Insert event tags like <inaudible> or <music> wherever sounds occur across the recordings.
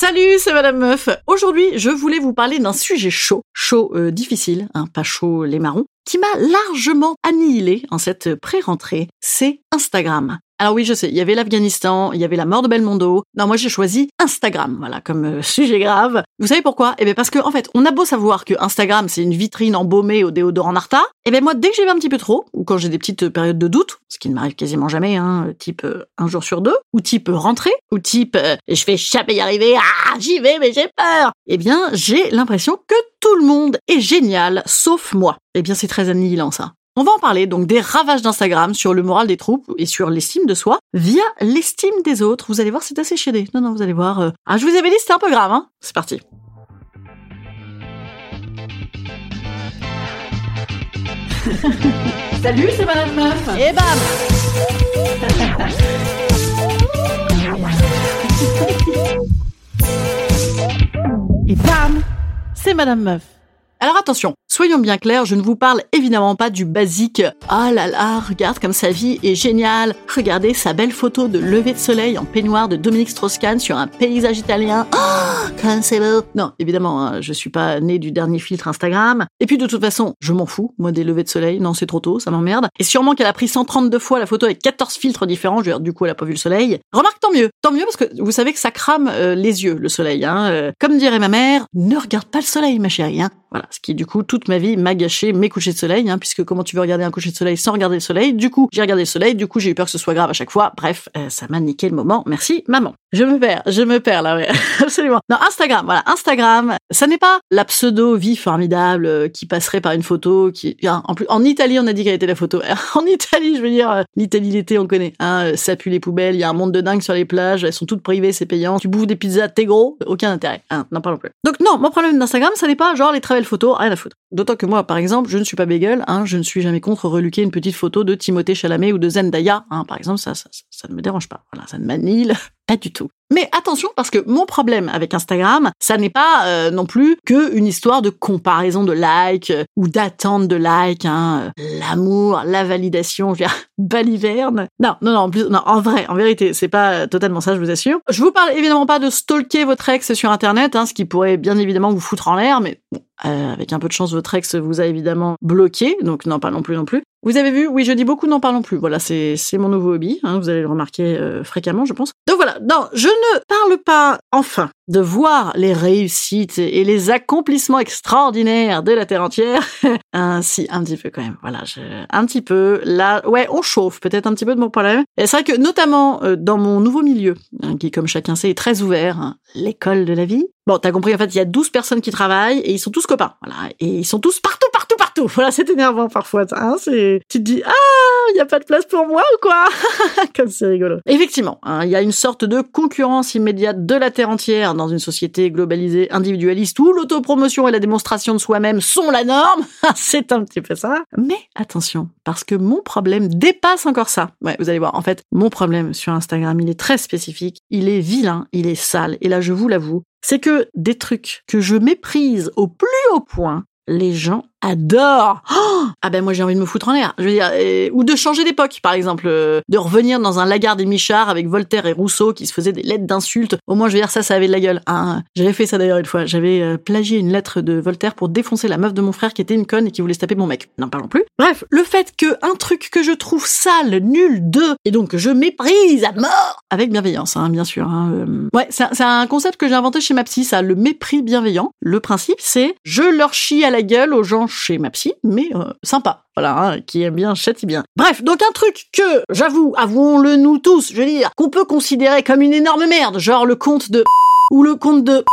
Salut, c'est Madame Meuf. Aujourd'hui, je voulais vous parler d'un sujet chaud, chaud euh, difficile, hein, pas chaud les marrons, qui m'a largement annihilé en cette pré-rentrée. C'est Instagram. Alors oui, je sais, il y avait l'Afghanistan, il y avait la mort de Belmondo. Non, moi j'ai choisi Instagram, voilà, comme euh, <laughs> sujet grave. Vous savez pourquoi? Eh bien parce que en fait, on a beau savoir que Instagram c'est une vitrine embaumée au déodorant Narta, eh bien moi dès que j'y vais un petit peu trop, ou quand j'ai des petites périodes de doute, ce qui ne m'arrive quasiment jamais, hein, type euh, un jour sur deux, ou type rentrée, ou type je vais jamais y arriver, ah j'y vais mais j'ai peur, eh bien j'ai l'impression que tout le monde est génial, sauf moi. Eh bien c'est très annihilant ça. On va en parler donc des ravages d'Instagram sur le moral des troupes et sur l'estime de soi via l'estime des autres. Vous allez voir, c'est assez chédé. Non, non, vous allez voir. euh, Ah, je vous avais dit, c'était un peu grave, hein. C'est parti. <laughs> Salut, c'est Madame Meuf. Et bam Et bam C'est Madame Meuf. Alors attention, soyons bien clairs, je ne vous parle évidemment pas du basique « Ah là là, regarde comme sa vie est géniale Regardez sa belle photo de lever de soleil en peignoir de Dominique Strauss-Kahn sur un paysage italien. Oh, comme c'est beau !» Non, évidemment, hein, je suis pas né du dernier filtre Instagram. Et puis de toute façon, je m'en fous, moi des levées de soleil. Non, c'est trop tôt, ça m'emmerde. Et sûrement qu'elle a pris 132 fois la photo avec 14 filtres différents, je veux dire, du coup elle a pas vu le soleil. Remarque, tant mieux, tant mieux parce que vous savez que ça crame euh, les yeux, le soleil. Hein. Euh, comme dirait ma mère, ne regarde pas le soleil, ma chérie. Hein. Voilà, ce qui du coup toute ma vie m'a gâché mes couchers de soleil, hein, puisque comment tu veux regarder un coucher de soleil sans regarder le soleil? Du coup, j'ai regardé le soleil, du coup j'ai eu peur que ce soit grave à chaque fois. Bref, euh, ça m'a niqué le moment. Merci maman. Je me perds, je me perds là, ouais, <laughs> absolument. Non, Instagram, voilà, Instagram, ça n'est pas la pseudo vie formidable euh, qui passerait par une photo qui, en plus, en Italie on a dit qu'elle était la photo. <laughs> en Italie, je veux dire, euh, l'Italie l'été on connaît, hein, ça pue les poubelles, il y a un monde de dingue sur les plages, elles sont toutes privées, c'est payant. Tu bouffes des pizzas, t'es gros, aucun intérêt. Hein, n'en parlons plus. Donc non, mon problème d'Instagram, ça n'est pas genre les travel photos, rien à foutre. D'autant que moi, par exemple, je ne suis pas bagel, hein, je ne suis jamais contre reluquer une petite photo de Timothée Chalamet ou de Zendaya, hein, par exemple, ça, ça, ne me dérange pas. Voilà, ça ne pas du tout. Mais attention parce que mon problème avec Instagram, ça n'est pas euh, non plus que une histoire de comparaison de likes euh, ou d'attente de likes, hein, euh, l'amour, la validation, je veux dire, <laughs> baliverne. Non, non, non, en plus, non, en vrai, en vérité, c'est pas totalement ça, je vous assure. Je vous parle évidemment pas de stalker votre ex sur Internet, hein, ce qui pourrait bien évidemment vous foutre en l'air, mais bon, avec un peu de chance, votre ex vous a évidemment bloqué, donc non, pas non plus non plus. Vous avez vu, oui, je dis beaucoup, n'en parlons plus. Voilà, c'est mon nouveau hobby. Hein, vous allez le remarquer euh, fréquemment, je pense. Donc voilà, non, je ne parle pas, enfin, de voir les réussites et les accomplissements extraordinaires de la terre entière. un, <laughs> si, un petit peu quand même. Voilà, un petit peu. Là, ouais, on chauffe peut-être un petit peu de mon problème. Et c'est vrai que notamment euh, dans mon nouveau milieu, hein, qui, comme chacun sait, est très ouvert, hein, l'école de la vie. Bon, t'as compris, en fait, il y a 12 personnes qui travaillent et ils sont tous copains. Voilà, et ils sont tous partout, Voilà, c'est énervant parfois. Hein, tu te dis, ah, il y a pas de place pour moi ou quoi? <laughs> Comme c'est rigolo. Effectivement, hein, il y a une sorte de concurrence immédiate de la terre entière dans une société globalisée, individualiste, où l'autopromotion et la démonstration de soi-même sont la norme. <laughs> c'est un petit peu ça. Mais attention, parce que mon problème dépasse encore ça. Ouais, vous allez voir. En fait, mon problème sur Instagram, il est très spécifique. Il est vilain, il est sale. Et là, je vous l'avoue, c'est que des trucs que je méprise au plus haut point, les gens adore. Oh <gasps> ah ben moi j'ai envie de me foutre en l'air. Je veux dire, euh, ou de changer d'époque, par exemple, euh, de revenir dans un Lagarde et Michard avec Voltaire et Rousseau qui se faisaient des lettres d'insultes. Au moins je veux dire ça, ça avait de la gueule. Hein. J'avais fait ça d'ailleurs une fois. J'avais euh, plagié une lettre de Voltaire pour défoncer la meuf de mon frère qui était une conne et qui voulait se taper mon mec. N'en parlons plus. Bref, le fait que un truc que je trouve sale, nul, de, et donc je méprise à mort avec bienveillance, hein, bien sûr. Hein, Ouais, c'est un concept que j'ai inventé chez ma psy, ça, le mépris bienveillant. Le principe, c'est je leur chie à la gueule aux gens chez ma psy, mais euh, sympa. Voilà, hein, qui aime bien, châtie bien. Bref, donc un truc que, j'avoue, avouons-le nous tous, je veux dire, qu'on peut considérer comme une énorme merde, genre le conte de ou le conte de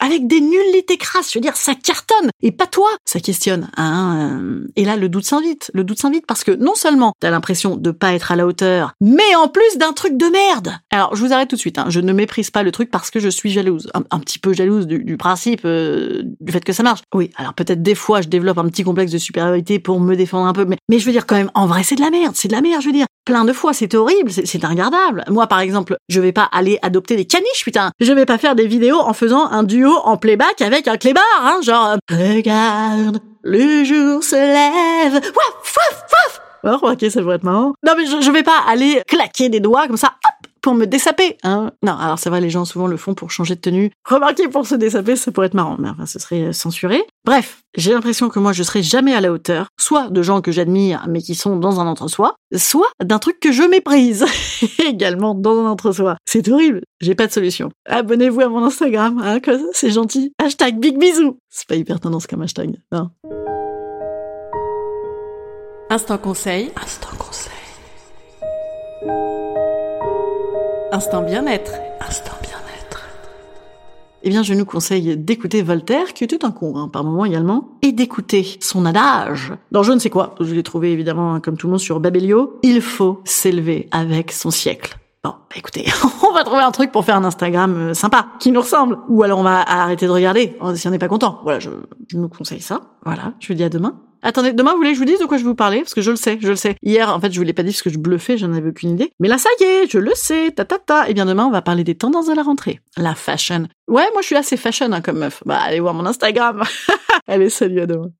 avec des nullités crasses. Je veux dire, ça cartonne. Et pas toi. Ça questionne. Hein et là, le doute s'invite. Le doute s'invite parce que non seulement t'as l'impression de pas être à la hauteur, mais en plus d'un truc de merde. Alors, je vous arrête tout de suite. Hein. Je ne méprise pas le truc parce que je suis jalouse. Un, petit peu jalouse du, principe, euh, du fait que ça marche. Oui, alors peut-être des fois, je développe un petit complexe de supériorité pour me défendre un peu. Mais, mais je veux dire quand même, en vrai, c'est de la merde. C'est de la merde, je veux dire. Plein de fois, c'est horrible, c'est regardable. Moi, par exemple, je vais pas aller adopter des caniches, putain. Je vais pas faire des vidéos en faisant un duo en playback avec un clébard, hein, genre regarde, le jour se lève, waf waf waf. Oh, ok, ça pourrait être marrant. Non, mais je, je vais pas aller claquer des doigts comme ça, pour me dessaper. Hein. Non, alors c'est vrai, les gens souvent le font pour changer de tenue. Remarquez, pour se dessaper, ça pourrait être marrant, mais enfin, ce serait euh, censuré. Bref, j'ai l'impression que moi, je serai jamais à la hauteur, soit de gens que j'admire, mais qui sont dans un entre-soi, soit d'un truc que je méprise, <laughs> également dans un entre-soi. C'est horrible, j'ai pas de solution. Abonnez-vous à mon Instagram, hein, c'est gentil. Hashtag big bisous. C'est pas hyper tendance comme hashtag, non. Instant conseil. Instant conseil. Instant bien-être. Instant bien-être. Eh bien, je nous conseille d'écouter Voltaire, qui était un con, hein, par moment également, et d'écouter son adage. Dans je ne sais quoi, je l'ai trouvé évidemment, comme tout le monde, sur Babelio. Il faut s'élever avec son siècle. Bon, bah écoutez, <laughs> on va trouver un truc pour faire un Instagram euh, sympa, qui nous ressemble. Ou alors on va arrêter de regarder, si on n'est pas content. Voilà, je, je nous conseille ça. Voilà, je vous dis à demain. Attendez, demain, vous voulez que je vous dise de quoi je vais vous parler? Parce que je le sais, je le sais. Hier, en fait, je vous l'ai pas dit parce que je bluffais, j'en avais aucune idée. Mais là, ça y est, je le sais, ta ta ta. Et eh bien demain, on va parler des tendances de la rentrée. La fashion. Ouais, moi, je suis assez fashion hein, comme meuf. Bah, allez voir mon Instagram. <laughs> allez, salut, à demain.